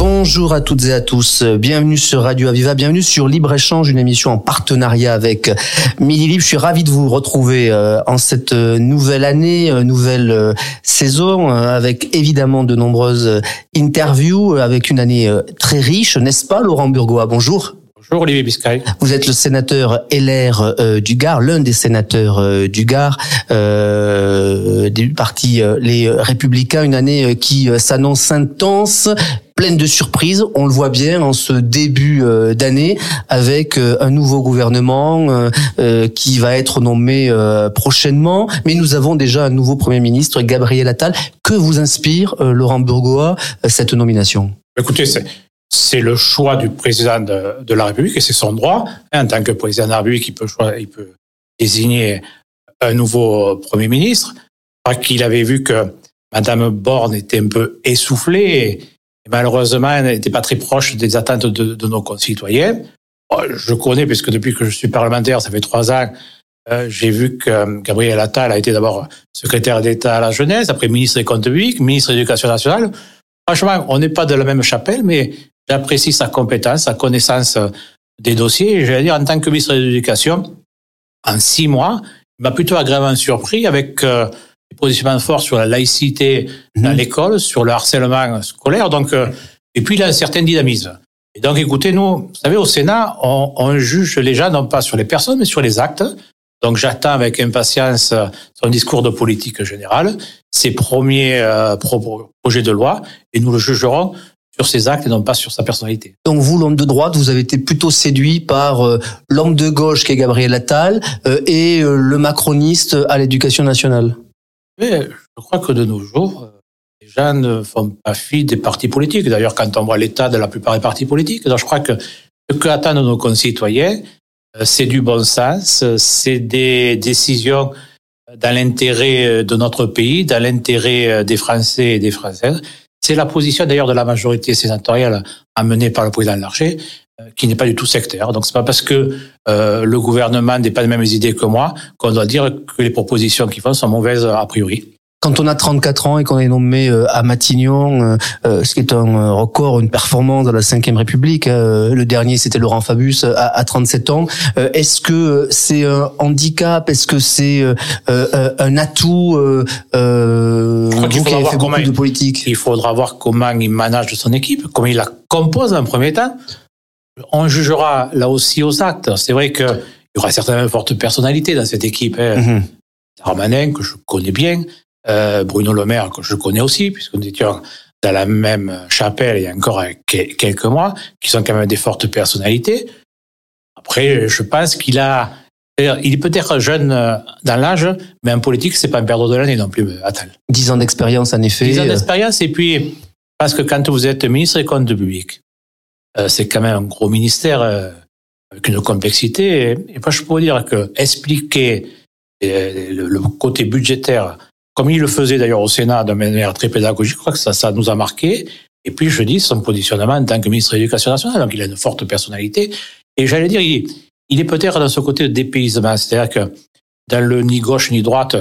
Bonjour à toutes et à tous. Bienvenue sur Radio Aviva. Bienvenue sur Libre Échange, une émission en partenariat avec Midi Libre. Je suis ravi de vous retrouver euh, en cette nouvelle année, euh, nouvelle saison, euh, avec évidemment de nombreuses interviews, avec une année très riche, n'est-ce pas, Laurent Burgois Bonjour. Bonjour Olivier Biscay. Vous êtes le sénateur LR euh, du Gard, l'un des sénateurs euh, du Gard, euh, du parti Les Républicains, une année qui s'annonce intense, pleine de surprises. On le voit bien en ce début d'année avec un nouveau gouvernement qui va être nommé prochainement. Mais nous avons déjà un nouveau Premier ministre, Gabriel Attal. Que vous inspire, Laurent Bourgois, cette nomination? Écoutez, c'est c'est le choix du président de, la République et c'est son droit. En tant que président de la République, il peut, il peut désigner un nouveau Premier ministre. qu'il avait vu que Madame Borne était un peu essoufflée et, malheureusement, elle n'était pas très proche des attentes de, nos concitoyens. Je connais, puisque depuis que je suis parlementaire, ça fait trois ans, euh, j'ai vu que Gabriel Attal a été d'abord secrétaire d'État à la jeunesse, après ministre des Comptes publics, ministre de l'Éducation nationale. Franchement, on n'est pas de la même chapelle, mais J'apprécie sa compétence, sa connaissance des dossiers. je vais dire, en tant que ministre de l'Éducation, en six mois, il m'a plutôt agréablement surpris avec euh, des positionnements forts sur la laïcité dans mhm. l'école, sur le harcèlement scolaire. Donc, euh, et puis il a un certain dynamisme. Et donc, écoutez, nous, vous savez, au Sénat, on, on, juge les gens non pas sur les personnes, mais sur les actes. Donc, j'attends avec impatience son discours de politique générale, ses premiers euh, projets de loi, et nous le jugerons sur ses actes et non pas sur sa personnalité. Donc vous, l'homme de droite, vous avez été plutôt séduit par euh, l'homme de gauche qui est Gabriel Attal euh, et euh, le macroniste à l'éducation nationale. Mais je crois que de nos jours, les gens ne font pas fi des partis politiques. D'ailleurs, quand on voit l'état de la plupart des partis politiques, donc je crois que ce que attendent nos concitoyens, c'est du bon sens, c'est des décisions dans l'intérêt de notre pays, dans l'intérêt des Français et des Françaises. C'est la position d'ailleurs de la majorité sénatoriale amenée par le président Larcher, euh, qui n'est pas du tout sectaire. Donc c'est pas parce que euh, le gouvernement n'est pas les mêmes idées que moi qu'on doit dire que les propositions qu'ils font sont mauvaises a priori. Quand on a 34 ans et qu'on est nommé euh, à Matignon, ce qui est un record, une performance de la Ve République, le dernier c'était Laurent Fabius à 37 ans, est-ce que c'est un handicap? Est-ce que c'est un atout il faudra voir comment de politique? Il faudra voir comment il manage son équipe, comment il la compose en premier temps. On jugera là aussi aux actes. C'est vrai qu'il y aura certainement une forte personnalité dans cette équipe. Hein. Mm que je connais bien, euh, Bruno Le Maire, que je connais aussi, puisque nous étions dans la même chapelle il y a encore quelques mois, qui sont quand même des fortes personnalités. Après, je pense qu'il a il est peut-être jeune euh, dans l'âge, mais en politique, c'est pas un perdre de l'année non plus, Attal. Dix ans d'expérience, en effet. Dix ans d'expérience, et puis, parce que quand vous êtes ministre des comptes publics, euh, c'est quand même un gros ministère avec une complexité. Et moi, je pourrais dire que expliquer le côté budgétaire, comme il le faisait d'ailleurs au Sénat de manière très pédagogique, je crois que ça, nous a marqué. Et puis, je dis, son positionnement en tant que ministre de l'Éducation nationale, donc il a une forte personnalité. Et j'allais dire, il, est peut-être dans ce côté de dépaysement, c'est-à-dire que dans le ni gauche ni droite,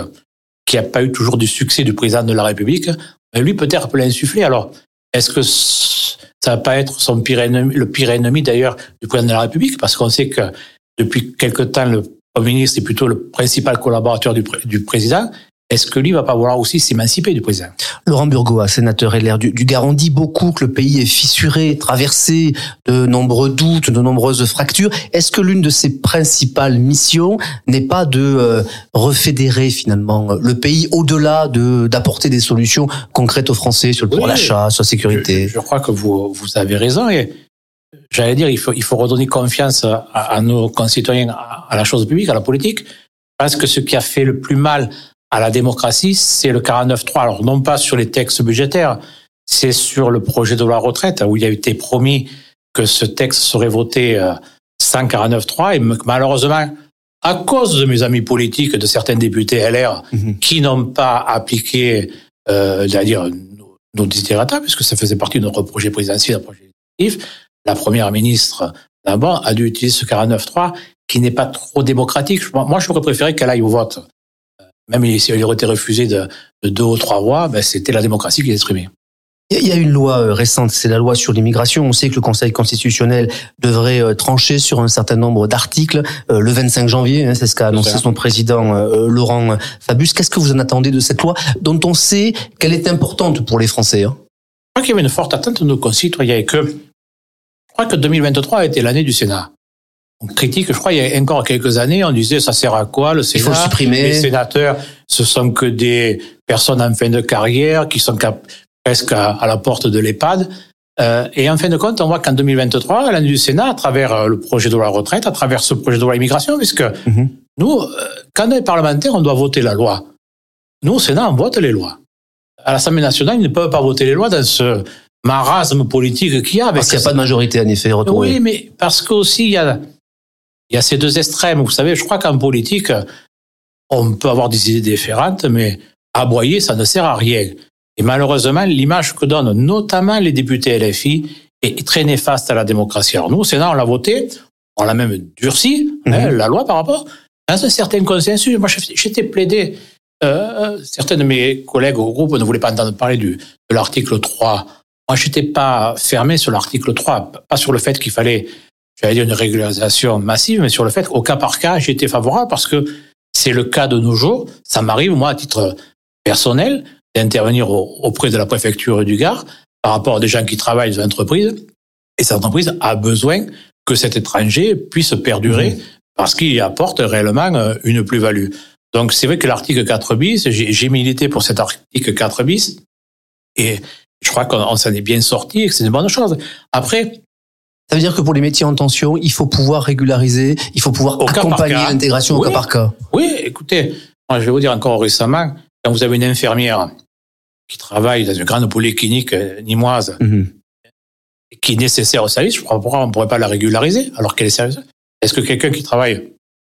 qui n'a pas eu toujours du succès du président de la République, ben lui peut-être peut l'insuffler. Alors, est-ce que ça va pas être son pire ennemi, le pire ennemi d'ailleurs du président de la République, parce qu'on sait que depuis quelque temps, le Premier ministre est plutôt le principal collaborateur du président, est-ce que lui va pas vouloir aussi s'émanciper du président? Laurent Burgoa, sénateur LR du, du Gard, on dit beaucoup que le pays est fissuré, traversé de nombreux doutes, de nombreuses fractures. Est-ce que l'une de ses principales missions n'est pas de euh, refédérer finalement le pays au-delà de d'apporter des solutions concrètes aux Français sur le oui, l'achat, sur la sécurité? Je, crois que vous vous avez raison et j'allais dire il faut il faut redonner confiance à, à nos concitoyens à, à la chose publique, à la politique parce que ce qui a fait le plus mal à la démocratie, c'est le 49-3. Alors non pas sur les textes budgétaires, c'est sur le projet de loi retraite où il a été promis que ce texte serait voté euh, sans 49-3 et malheureusement, à cause de mes amis politiques, de certains députés LR mhm. qui n'ont pas appliqué, euh, dire nos, nos puisque ça faisait partie de notre projet présidentiel, projet la première ministre d'abord a dû utiliser ce 49.3 qui n'est pas trop démocratique. Moi, j'aurais préféré qu'elle aille au vote. Euh, même si elle aurait été refusée de, deux ou trois voix, ben, c'était la démocratie qui exprimée. Il y a une loi euh, récente, c'est la loi sur l'immigration. On sait que le Conseil constitutionnel devrait euh, trancher sur un certain nombre d'articles le 25 janvier. Hein, c'est ce qu'a annoncé son président Laurent Fabius. Qu'est-ce que vous en attendez de cette loi dont on sait qu'elle est importante pour les Français hein? Je crois qu'il y avait une forte attente de nos concitoyens et que je crois que 2023 a été l'année du Sénat critique, je crois, il y a encore quelques années, on disait ça sert à quoi le Sénat Il faut le supprimer. Les sénateurs, ce sont que des personnes en fin de carrière qui sont presque à, la porte de l'EHPAD. Euh, et en fin de compte, on voit qu'en 2023, l'année du Sénat, à travers euh, le projet de loi retraite, à travers ce projet de loi immigration, puisque mhm. nous, euh, quand on est parlementaire, on doit voter la loi. Nous, au Sénat, on vote les lois. À l'Assemblée nationale, ils ne peuvent pas voter les lois dans ce marasme politique qu'il y a. Parce qu'il n'y a pas de majorité, en effet, retrouvée. Oui, mais parce qu'aussi, il y a il y a ces deux extrêmes. Vous savez, je crois qu'en politique, on peut avoir des idées différentes, mais aboyer, ça ne sert à rien. Et malheureusement, l'image que donnent notamment les députés LFI est très néfaste à la démocratie. Alors nous, au Sénat, on l'a voté, on l'a même durci, hein, mhm. la loi par rapport, dans un certain consensus. Moi, j'étais plaidé. Euh, certains de mes collègues au groupe ne voulaient pas entendre parler du, de l'article 3. Moi, j'étais pas fermé sur l'article 3, pas sur le fait qu'il fallait j'allais dire une régularisation massive, mais sur le fait qu'au cas par cas, j'étais favorable parce que c'est le cas de nos jours. Ça m'arrive, moi, à titre personnel, d'intervenir auprès de la préfecture du Gard par rapport à des gens qui travaillent dans l'entreprise. Et cette entreprise a besoin que cet étranger puisse perdurer mmh. parce qu'il apporte réellement euh, une plus-value. Donc c'est vrai que l'article 4 bis, j'ai milité pour cet article 4 bis et je crois qu'on s'en est bien sorti et que c'est une bonne chose. Après, ça veut dire que pour les métiers en tension, il faut pouvoir régulariser, il faut pouvoir accompagner l'intégration au cas par cas. Oui, écoutez, moi, je vais vous dire encore récemment, quand vous avez une infirmière qui travaille dans une grande polyclinique euh, nimoise, mhm. qui est nécessaire au service, je pourquoi on ne pourrait pas la régulariser alors qu'elle est sérieuse? Est-ce que quelqu'un qui travaille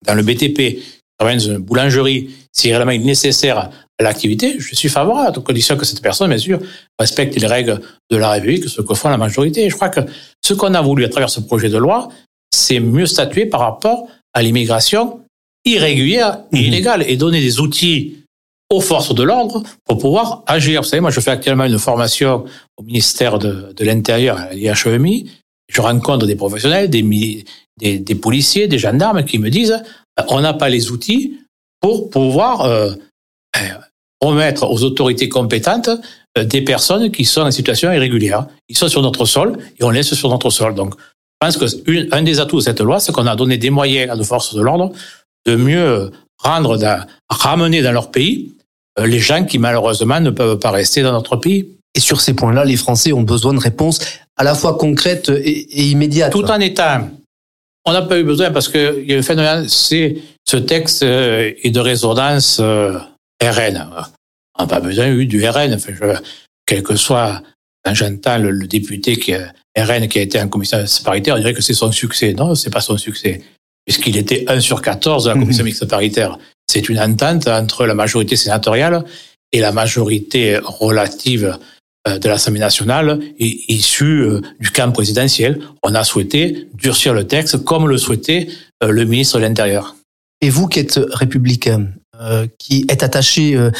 dans le BTP, qui travaille dans une boulangerie, si réellement nécessaire l'activité, je suis favorable, à condition que cette personne, bien sûr, respecte les règles de la République, ce que font la majorité. je crois que ce qu'on a voulu à travers ce projet de loi, c'est mieux statuer par rapport à l'immigration irrégulière et mhm. illégale et donner des outils aux forces de l'ordre pour pouvoir agir. Vous savez, moi, je fais actuellement une formation au ministère de, de l'Intérieur, à l'IHEMI. Je rencontre des professionnels, des, des, des, policiers, des gendarmes qui me disent on n'a pas les outils pour pouvoir euh, remettre aux autorités compétentes euh, des personnes qui sont en situation irrégulière. Ils sont sur notre sol et on laisse sur notre sol. Donc, je pense que un des atouts de cette loi, c'est qu'on a donné des moyens à nos forces de l'ordre de mieux rendre, ramener dans leur pays euh, les gens qui malheureusement ne peuvent pas rester dans notre pays. Et sur ces points-là, les Français ont besoin de réponses à la fois concrètes et, immédiates. Tout en étant. On n'a pas eu besoin parce que phénomène, c'est ce texte euh, est de résonance RN. On n'a pas besoin eu du RN. Enfin, je, quel que soit, quand j'entends le, député qui RN qui a été en commission paritaire, on dirait que c'est son succès. Non, c'est pas son succès. Puisqu'il était 1 sur 14 de la commission mhm. mixte paritaire. C'est une entente entre la majorité sénatoriale et la majorité relative euh, de l'Assemblée nationale issue euh, du camp présidentiel. On a souhaité durcir le texte comme le souhaitait euh, le ministre de l'Intérieur. Et vous qui êtes républicain, euh, qui est attaché euh,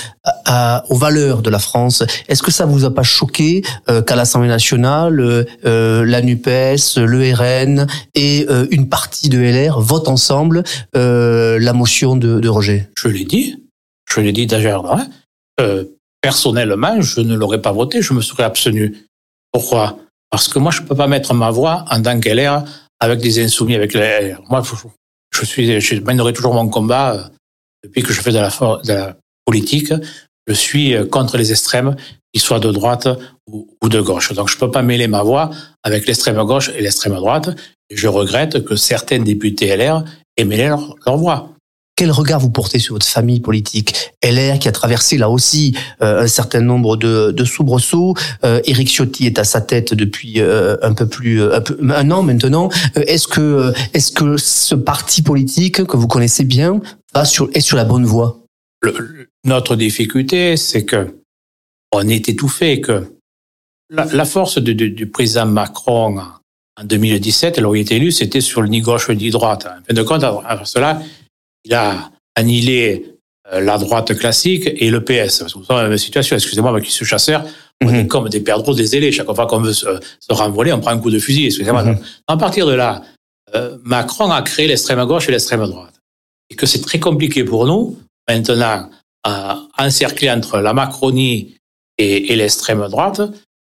aux valeurs de la France. Est-ce que ça vous a pas choqué euh, qu'à l'Assemblée nationale, la Nupes, le RN et une partie de LR votent ensemble la motion de, de rejet? Je l'ai dit, je l'ai dit d'ailleurs. Personnellement, je ne l'aurais pas voté, je me serais abstenu. Pourquoi? Parce que moi, je peux pas mettre ma voix en tant qu'LR avec des insoumis avec les LR. Moi, je mènerai toujours mon combat depuis que je fais de la, politique, je suis euh, contre les extrêmes, qu'ils soient de droite ou, de gauche. Donc je ne peux pas mêler ma voix avec l'extrême gauche et l'extrême droite. Je regrette que certains députés LR aient mêlé leur, voix. Quel regard vous portez sur votre famille politique LR qui a traversé là aussi euh, un certain nombre de, soubresauts. Euh, Éric Ciotti est à sa tête depuis euh, un peu plus un, un an maintenant. est-ce que est-ce que ce parti politique que vous connaissez bien sur, est sur la bonne voie Notre difficulté, c'est que on est étouffé, que la, force du, président Macron en 2017, alors il était élu, c'était sur le ni gauche ni droite. En fin de compte, à cela, il a annihilé euh, la droite classique et le PS. C'est la même situation. Excusez-moi, avec ce chasseur, on est mhm. comme des perdreaux des ailés. Chaque fois qu'on veut se, renvoler, on prend un coup de fusil. Excusez-moi. Mhm. À partir de là, euh, Macron a créé l'extrême gauche et l'extrême droite. Et que c'est très compliqué pour nous, maintenant, à encercler entre la Macronie et, l'extrême droite,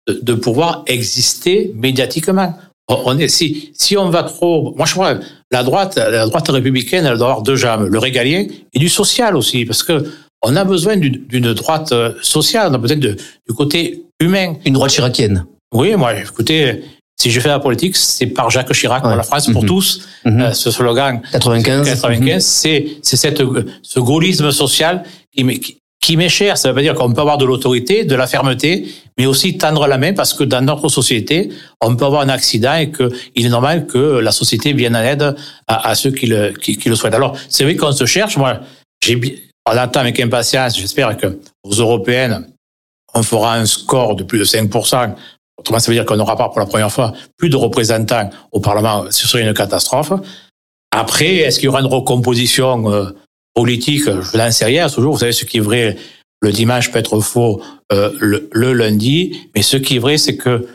de, pouvoir exister médiatiquement. On est, si, si on va trop, moi je crois, la droite, la droite républicaine, elle doit avoir deux jambes, le régalien et du social aussi, parce que on a besoin d'une droite sociale, on a besoin de, du côté humain. Une droite chiracienne. Oui, moi, écoutez, si je fais la politique, c'est par Jacques Chirac pour la France pour mhm. tous. Mhm. Euh, ce slogan 95, 95, c'est c'est cette ce gaullisme social qui, qui qui m'est cher. Ça veut dire qu'on peut avoir de l'autorité, de la fermeté, mais aussi tendre la main parce que dans notre société, on peut avoir un accident et que il est normal que la société vienne en aide à, ceux qui le, qui, le souhaitent. Alors, c'est vrai qu'on se cherche. Moi, j'ai, on attend avec impatience. J'espère que aux européennes, on fera un score de plus de 5%. Autrement, ça veut dire qu'on n'aura pas pour la première fois plus de représentants au Parlement. Ce serait une catastrophe. Après, est-ce qu'il y aura une recomposition euh, politique, je n'en sais rien. Toujours, vous savez, ce qui est vrai le dimanche peut être faux euh, le, le, lundi, mais ce qui est vrai, c'est que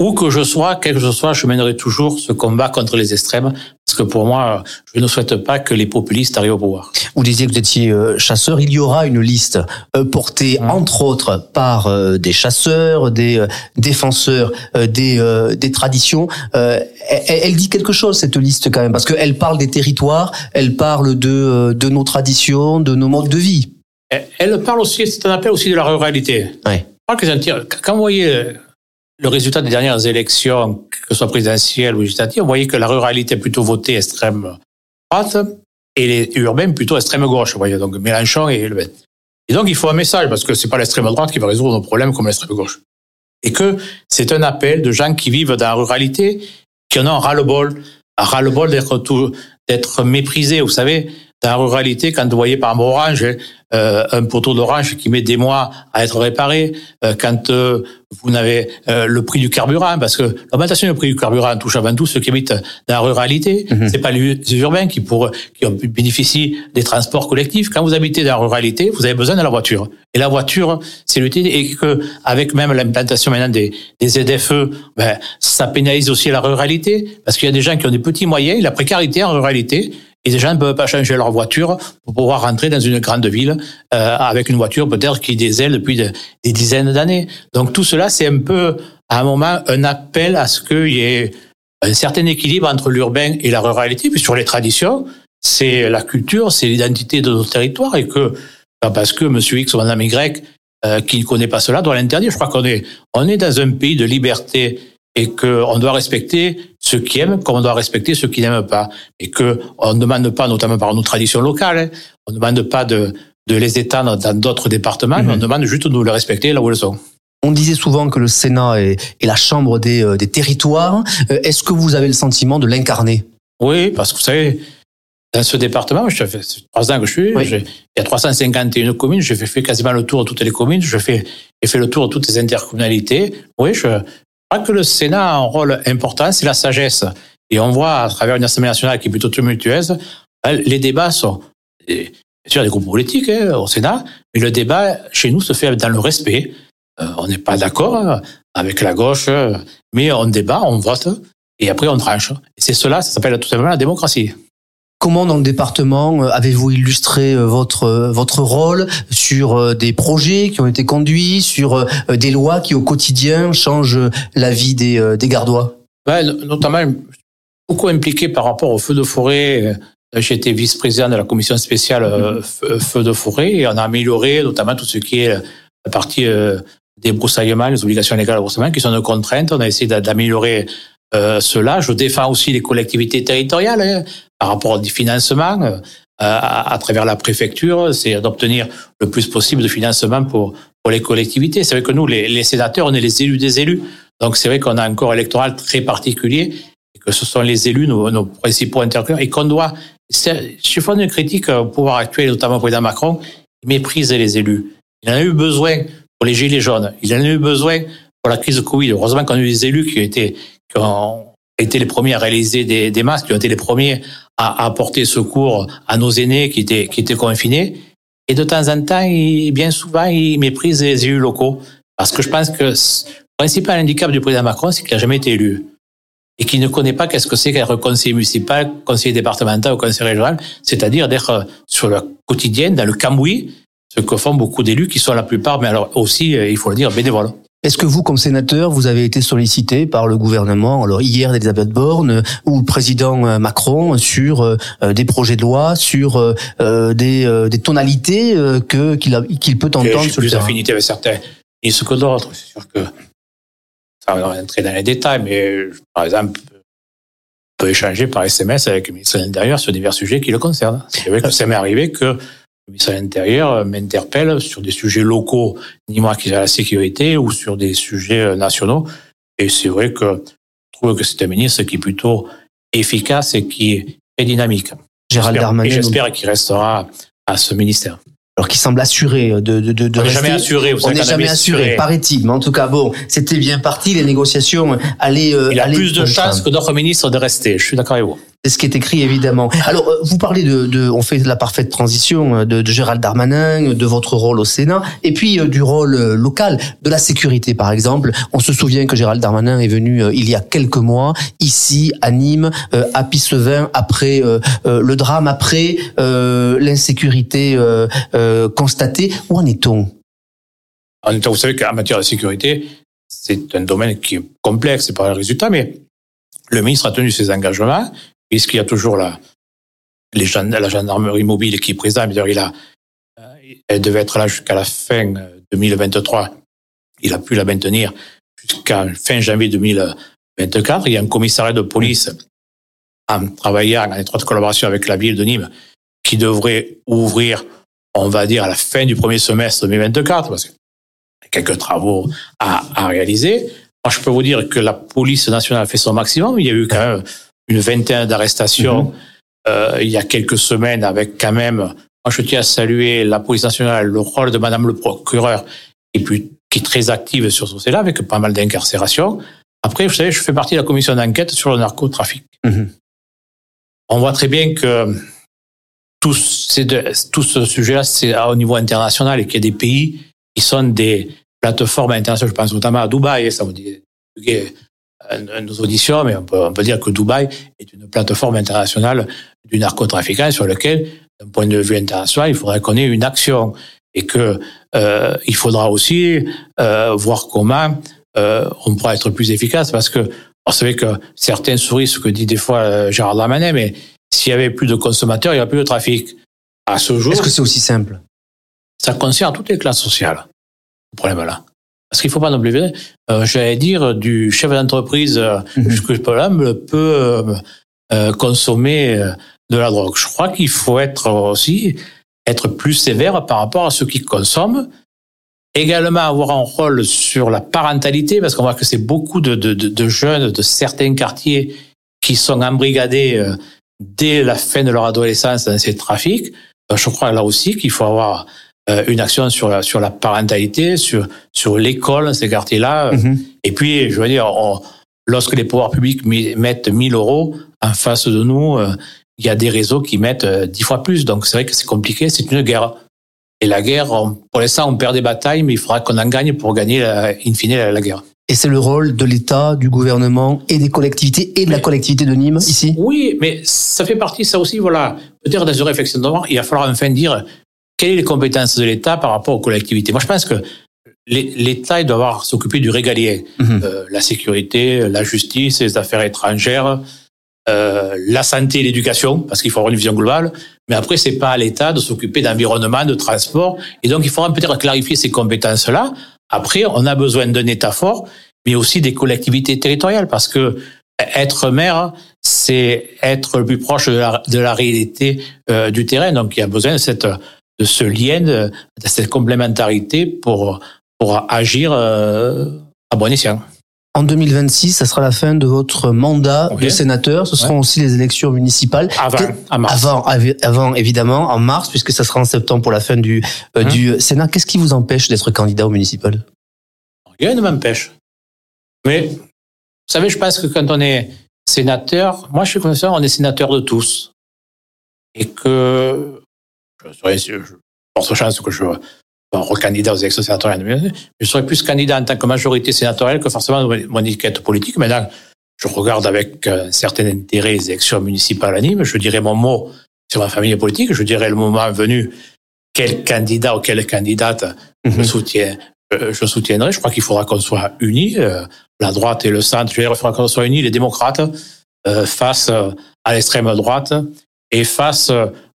où que je sois, quel que je sois, je mènerai toujours ce combat contre les extrêmes, parce que pour moi, je ne souhaite pas que les populistes arrivent au pouvoir. Vous disiez que vous étiez euh, chasseur. Il y aura une liste euh, portée, mmh. entre autres, par des chasseurs, des défenseurs des, des traditions. Elle, dit quelque chose, cette liste, quand même, parce qu'elle parle des territoires, elle parle de, de nos traditions, de nos modes de vie. Elle parle aussi, c'est un appel aussi de la ruralité. Ouais. Quand vous voyez le résultat des dernières élections, que ce soit présidentielles ou législatives, on voyait que la ruralité plutôt votée extrême droite et les urbains plutôt extrême gauche. Vous voyez, donc Mélenchon et Le. Et donc il faut un message parce que c'est pas l'extrême droite qui va résoudre nos problèmes comme l'extrême gauche. Et que c'est un appel de gens qui vivent dans la ruralité, qui en ont ras-le-bol, ras-le-bol d'être méprisés. Vous savez, dans la ruralité, quand vous voyez par exemple Orange, euh, un poteau d'orange qui met des mois à être réparé, euh, quand euh, vous n'avez le prix du carburant, parce que l'augmentation du prix du carburant touche avant tout ceux qui habitent dans la ruralité. Mhm. C'est pas les urbains qui pour qui bénéficient des transports collectifs. Quand vous habitez dans la ruralité, vous avez besoin de la voiture. Et la voiture, c'est l'utilité et que avec même l'implantation maintenant des, des ZFE, ben, ça pénalise aussi la ruralité parce qu'il y a des gens qui ont des petits moyens, la précarité en ruralité et les gens ne peuvent pas changer leur voiture pour pouvoir rentrer dans une grande ville euh, avec une voiture peut-être qui désèle depuis des dizaines d'années. Donc tout cela, c'est un peu, à un moment, un appel à ce qu'il y ait un certain équilibre entre l'urbain et la ruralité. Puis sur les traditions, c'est la culture, c'est l'identité de notre territoire et que parce que Monsieur X ou Madame Y qui ne connaît pas cela doit l'interdire. Je crois qu'on est on est dans un pays de liberté et qu'on doit respecter ceux qui aiment comme on doit respecter ceux qui n'aiment pas. Et qu'on ne demande pas, notamment par nos traditions locales, hein, on ne demande pas de, de les étendre dans d'autres départements, mais on mhm. demande juste de nous les respecter là où elles sont. On disait souvent que le Sénat est, est la chambre des, euh, des territoires. Euh, est-ce que vous avez le sentiment de l'incarner? Oui, parce que vous savez, dans ce département, je fais trois ans que je suis, il y a 351 communes, j'ai fait, fait, quasiment le tour de toutes les communes, je fais, j'ai fait le tour de toutes les intercommunalités. Oui, je, crois que le Sénat a un rôle important, c'est la sagesse. Et on voit à travers une Assemblée nationale qui est plutôt tumultueuse, hein, les débats sont, sûr, des groupes politiques hein, au Sénat, mais le débat chez nous se fait dans le respect. Euh, on n'est pas d'accord avec la gauche, mais on débat, on vote, et après on tranche. Et c'est cela, ça s'appelle tout simplement la démocratie. Comment dans le département euh, avez-vous illustré euh, votre euh, votre rôle sur des projets qui ont été conduits, sur des lois qui au quotidien changent la vie des, des gardois? Notamment beaucoup impliqué par rapport au feu de forêt. Été vice-président de la commission spéciale feu de forêt et on a amélioré notamment tout ce qui est la partie des broussaillements, les obligations légales de broussaillement qui sont de contraintes. On a essayé d'améliorer cela. Je défends aussi les collectivités territoriales. Hein par rapport au financement euh, à, à, travers la préfecture, c'est d'obtenir le plus possible de financement pour, pour les collectivités. C'est vrai que nous, les, les, sénateurs, on est les élus des élus. Donc c'est vrai qu'on a un corps électoral très particulier et que ce sont les élus, nos, nos principaux interlocuteurs, et qu'on doit, je fais une critique au pouvoir actuel, notamment au président Macron, il méprise les élus. Il en a eu besoin pour les gilets jaunes. Il en a eu besoin pour la crise de Covid. Heureusement qu'on a eu des élus qui été, qui ont été les premiers à réaliser des, masques, qui ont été les premiers à, apporter secours à nos aînés qui étaient, qui étaient confinés. Et de temps en temps, bien souvent, ils méprisent les élus locaux. Parce que je pense que le principal handicap du président Macron, c'est qu'il n'a jamais été élu. Et qu'il ne connaît pas qu'est-ce que c'est qu'être conseiller municipal, conseiller départemental ou conseiller régional, c'est-à-dire d'être sur le quotidien, dans le cambouis, ce que font beaucoup d'élus qui sont la plupart, mais alors aussi, il faut le dire, bénévoles. Est-ce que vous, comme sénateur, vous avez été sollicité par le gouvernement, alors hier d'Elisabeth Borne ou le président euh, Macron, sur euh, euh, des projets de loi, sur des, des tonalités que qu'il peut entendre sur le plus d'affinité avec certains et ce que d'autres. C'est sûr que ça va rentrer dans les détails, mais par exemple, on peut échanger par SMS avec le ministre de l'Intérieur sur divers sujets qui le concernent. C'est vrai que ça m'est arrivé que ministre de l'Intérieur m'interpelle sur des sujets locaux, ni moi qui à la sécurité, ou sur des sujets euh, nationaux. Et c'est vrai que je trouve que c'est un ministre qui est plutôt efficace et qui est très dynamique. Gérald Darmanin. J'espère qu'il restera à ce ministère alors qui semble assuré de de de, de on jamais assuré on n'est jamais assuré paraît-il mais en tout cas bon c'était bien parti les négociations allaient euh, il a plus de chances que d'autres ministres de rester je suis d'accord avec vous c'est ce qui est écrit évidemment. Alors, euh, vous parlez de, on fait la parfaite transition euh, de, Gérald Darmanin, de votre rôle au Sénat, et puis euh, du rôle local, de la sécurité par exemple. On se souvient que Gérald Darmanin est venu il y a quelques mois ici à Nîmes, à Pissevin, après le drame, après l'insécurité constatée. Où en est-on? Vous savez qu'en matière de sécurité, c'est un domaine qui est complexe, pas le résultat, mais le ministre a tenu ses engagements puisqu'il y a toujours la, la gendarmerie mobile qui est présente. Il a, euh, elle devait être là jusqu'à la fin 2023. Il a pu la maintenir jusqu'à fin janvier 2024. Il y a un commissariat de police en travaillant en étroite collaboration avec la ville de Nîmes qui devrait ouvrir, on va dire, à la fin du premier semestre 2024 parce qu'il y a quelques travaux à, réaliser. Je peux vous dire que la police nationale fait son maximum. Il y a eu quand même une vingtaine d'arrestations mhm. euh, il y a quelques semaines avec quand même, moi je tiens à saluer la police nationale, le rôle de Madame le procureur qui est très active sur ce dossier-là avec pas mal d'incarcération. Après, vous savez, je fais partie de la commission d'enquête sur le narcotrafic. Mhm. On voit très bien que tout, tout ce sujet-là, c'est au niveau international et qu'il y a des pays qui sont des plateformes internationales. Je pense notamment à Dubaï, ça vous dit nos auditions, mais on peut, on peut, dire que Dubaï est une plateforme internationale du narcotrafiquant sur lequel, d'un point de vue international, il faudrait qu'on ait une action et que euh, il faudra aussi euh, voir comment euh, on pourra être plus efficace parce que vous savez que certains sourient ce que dit des fois euh, Gérard Lamanet, mais s'il y avait plus de consommateurs, il n'y aurait plus de trafic. À ce jour, est-ce que c'est aussi simple? Ça concerne toutes les classes sociales. Le problème là. Parce qu'il faut pas non plus, euh, j'allais dire, du chef d'entreprise euh, mhm. jusqu'au peut euh, euh, consommer euh, de la drogue. Je crois qu'il faut être aussi être plus sévère par rapport à ceux qui consomment. Également avoir un rôle sur la parentalité, parce qu'on voit que c'est beaucoup de, de, de, jeunes de certains quartiers qui sont embrigadés dès la fin de leur adolescence dans ces trafics. Je crois là aussi qu'il faut avoir euh, une action sur la, sur la parentalité, sur, sur l'école, ces quartiers-là. Mhm. Et puis, je veux dire, lorsque les pouvoirs publics mettent 1000 euros en face de nous, euh, il y a des réseaux qui mettent 10 euh, fois plus. Donc, c'est vrai que c'est compliqué, c'est une guerre. Et la guerre, pour l'instant, on perd des batailles, mais il faudra qu'on en gagne pour gagner, in fine, la, guerre. Et c'est le rôle de l'État, du gouvernement et des collectivités et de la collectivité de Nîmes ici? Oui, mais ça fait partie, ça aussi, voilà. Peut-être dans une réflexion de il va falloir enfin dire quelles sont les compétences de l'État par rapport aux collectivités? Moi, je pense que l'État doit avoir s'occuper du régalien, mhm. euh, la sécurité, la justice, les affaires étrangères, euh, la santé et l'éducation, parce qu'il faut avoir une vision globale. Mais après, c'est pas à l'État de s'occuper d'environnement, de transport, et donc il faudra peut-être clarifier ces compétences-là. Après, on a besoin d'un État fort, mais aussi des collectivités territoriales, parce que être maire, c'est être le plus proche de la, de la réalité euh, du terrain. Donc, il y a besoin de cette de ce lien, de, cette complémentarité pour, pour agir euh, à bon escient. En 2026, ça sera la fin de votre mandat de sénateur. Ce seront aussi les élections municipales. Avant, mars. Avant, avant, évidemment, en mars, puisque ça sera en septembre pour la fin du, euh, hein? du Sénat. Qu'est-ce qui vous empêche d'être candidat au municipal? Rien ne m'empêche. Mais vous savez, je pense que quand on est sénateur, moi je suis conscient, on est sénateur de tous. Et que je serais, je porte chance que je recandidat aux élections sénatoriales, je serais plus candidat en tant que majorité sénatoriale que forcément mon étiquette politique. Maintenant, je regarde avec un certain intérêt les élections municipales à Nîmes. Je dirais mon mot sur ma famille politique. Je dirais le moment venu quel candidat ou quelle candidate je, mhm. soutiens, euh, je soutiendrai. Je crois qu'il faudra qu'on soit unis, euh, la droite et le centre. Je il faudra qu'on soit unis, les démocrates, euh, face à l'extrême droite et face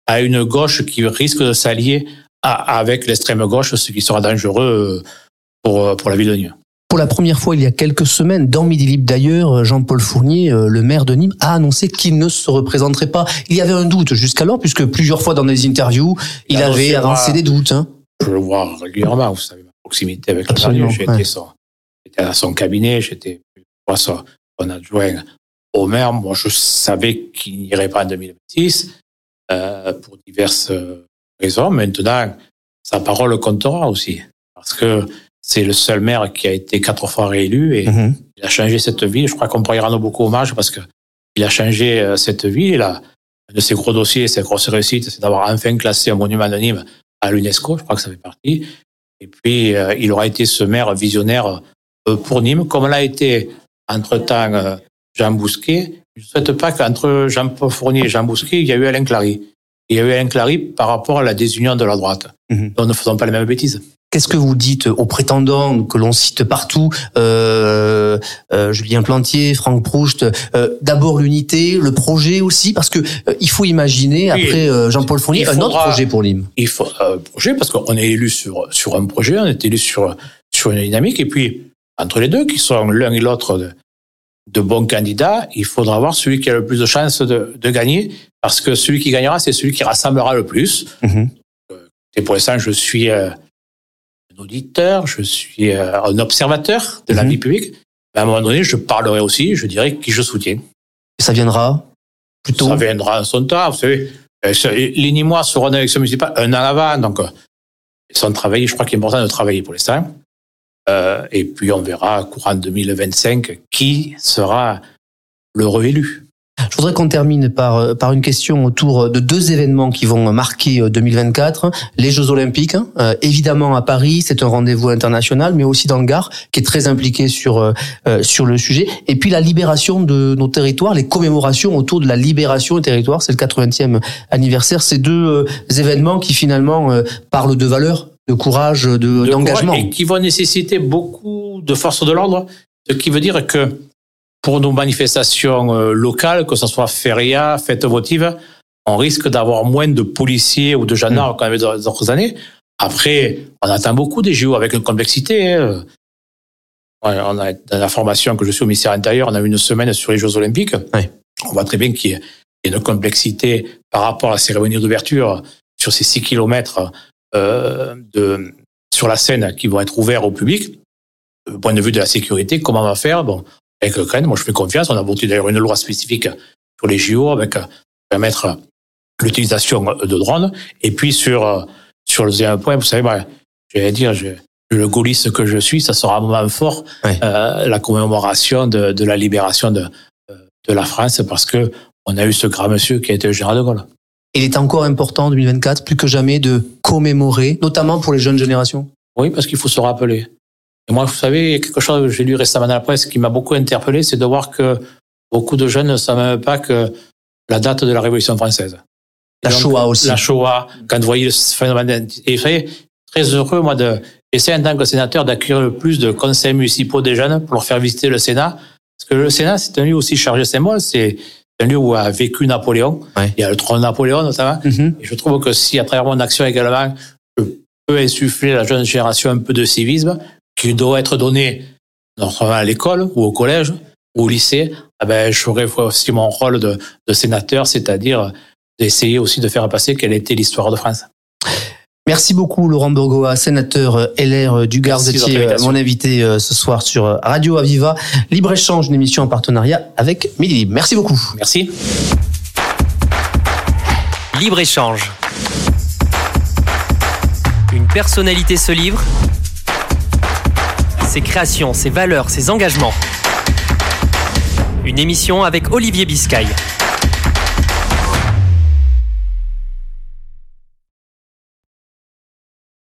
à une gauche qui risque de s'allier avec l'extrême gauche, ce qui sera dangereux pour, pour la ville de Nîmes. Pour la première fois il y a quelques semaines, dans Midi Libre d'ailleurs, Jean-Paul Fournier, le maire de Nîmes, a annoncé qu'il ne se représenterait pas. Il y avait un doute jusqu'alors, puisque plusieurs fois dans des interviews, il avait avancé des doutes. Hein. Je le vois régulièrement, vous savez, ma proximité avec le J'étais j'étais à son cabinet, j'étais son, adjoint au maire. Moi, je savais qu'il n'irait pas en 2026 euh, pour diverses raisons. Maintenant, sa parole comptera aussi. Parce que c'est le seul maire qui a été quatre fois réélu et mhm. il a changé cette ville. Je crois qu'on pourrait rendre beaucoup hommage parce que il a changé euh, cette ville. Un de ses gros dossiers, ses grosses réussites, c'est d'avoir enfin classé un monument anonyme à l'UNESCO. Je crois que ça fait partie. Et puis, euh, il aura été ce maire visionnaire euh, pour Nîmes, comme l'a été entre-temps Jean Bousquet. Je ne souhaite pas qu'entre Jean-Paul Fournier et Jean Bousquet, il y a eu Alain Clary. Il y a eu Alain Clary par rapport à la désunion de la droite. Mhm. Donc, ne faisons pas les mêmes bêtises. Qu'est-ce que vous dites aux prétendants que l'on cite partout, euh, euh, Julien Plantier, Franck Proust euh, D'abord l'unité, le projet aussi, parce que euh, il faut imaginer après euh, Jean-Paul Fournier un autre projet pour Nîmes. Il faut un projet parce qu'on est élu sur sur un projet, on est élu sur sur une dynamique, et puis entre les deux qui sont l'un et l'autre de, bons candidats, il faudra voir celui qui a le plus de chances de, de gagner, parce que celui qui gagnera, c'est celui qui rassemblera le plus. Mm-hmm. Et pour l'instant, je suis auditeur, je suis euh, un observateur de la mhm. vie publique. à un moment donné, je parlerai aussi, je dirai qui je soutiens. Et ça viendra plutôt Ça viendra en son temps, vous savez. Euh, les Nîmois seront en élection municipale un an avant, donc euh, ils sont travaillés. Je crois qu'il est important de travailler pour l'instant. Euh, et puis on verra courant 2025 qui sera le réélu. Je voudrais qu'on termine par, euh, par une question autour de deux événements qui vont marquer 2024. Euh, les Jeux Olympiques, hein. évidemment à Paris, c'est un rendez-vous international, mais aussi dans le Gard, qui est très impliqué sur, sur le sujet. Et puis la libération de nos territoires, les commémorations autour de la libération des territoires, c'est le 80e anniversaire. Ces deux événements qui finalement parlent de valeurs, de courage, de, d'engagement. et qui vont nécessiter beaucoup de forces de l'ordre, ce qui veut dire que pour nos manifestations euh, locales, que ce soit feria, fête votive, on risque d'avoir moins de policiers ou de gendarmes qu'on avait dans les autres années. Après, on attend beaucoup des JO avec une complexité. Hein. On a, dans la formation que je suis au ministère intérieur, on a eu une semaine sur les Jeux Olympiques. On voit très bien qu'il y a une complexité par rapport à la cérémonie d'ouverture sur ces six kilomètres de, sur la scène qui vont être ouverts au public. Du point de vue de la sécurité, comment on va faire? Bon, avec Ukraine. Moi, je fais confiance. On a voté d'ailleurs une loi spécifique sur les JO avec euh, permettre l'utilisation de drones. Et puis sur euh, sur le deuxième point, vous savez, bah, j'allais dire, je, le gaulliste que je suis, ça sera un moment fort, euh, la commémoration de, de, la libération de, de la France, parce que on a eu ce grand monsieur qui a été le général de Gaulle. Il est encore important en 2024, plus que jamais, de commémorer, notamment pour les jeunes générations. Oui, parce qu'il faut se rappeler. Et moi, vous savez, quelque chose que j'ai lu récemment dans la presse qui m'a beaucoup interpellé, c'est de voir que beaucoup de jeunes ne savent même pas que la date de la Révolution française. La Shoah aussi. La Shoah, quand vous voyez le phénomène. Et vous savez, très heureux, moi, de, essayer en tant que sénateur d'accueillir le plus de conseils municipaux des jeunes pour leur faire visiter le Sénat. Parce que le Sénat, c'est un lieu aussi chargé de symboles. C'est un lieu où a vécu Napoléon. Il y a le trône de Napoléon, notamment. Et je trouve que si, à travers mon action également, je peux insuffler à la jeune génération un peu de civisme, qui doit être donné à l'école ou au collège ou au lycée, ah ben, je ferai aussi mon rôle de, de sénateur, c'est-à-dire d'essayer aussi de faire passer quelle était l'histoire de France. Merci beaucoup Laurent Bourgoa, sénateur LR du Gard. Vous étiez mon invité euh, ce soir sur Radio Aviva. Libre-échange, une émission en partenariat avec Midi Libre. Merci beaucoup. Merci. Libre-échange. Une personnalité se livre ses créations, ses valeurs, ses engagements. Une émission avec Olivier Biscay.